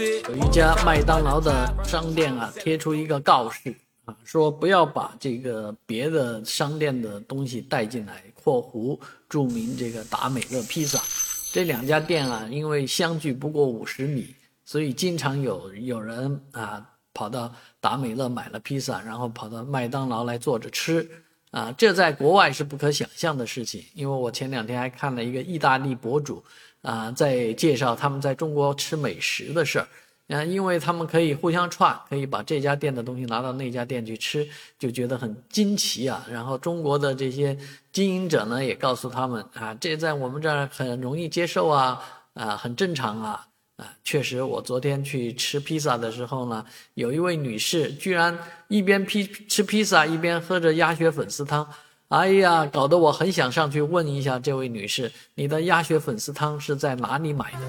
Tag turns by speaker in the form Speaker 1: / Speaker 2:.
Speaker 1: 有一家麦当劳的商店啊，贴出一个告示啊，说不要把这个别的商店的东西带进来（括弧注明这个达美乐披萨）。这两家店啊，因为相距不过五十米，所以经常有有人啊跑到达美乐买了披萨，然后跑到麦当劳来坐着吃啊。这在国外是不可想象的事情，因为我前两天还看了一个意大利博主。啊，在介绍他们在中国吃美食的事儿，啊，因为他们可以互相串，可以把这家店的东西拿到那家店去吃，就觉得很惊奇啊。然后中国的这些经营者呢，也告诉他们啊，这在我们这儿很容易接受啊，啊，很正常啊，啊，确实，我昨天去吃披萨的时候呢，有一位女士居然一边披吃披萨一边喝着鸭血粉丝汤。哎呀，搞得我很想上去问一下这位女士，你的鸭血粉丝汤是在哪里买的？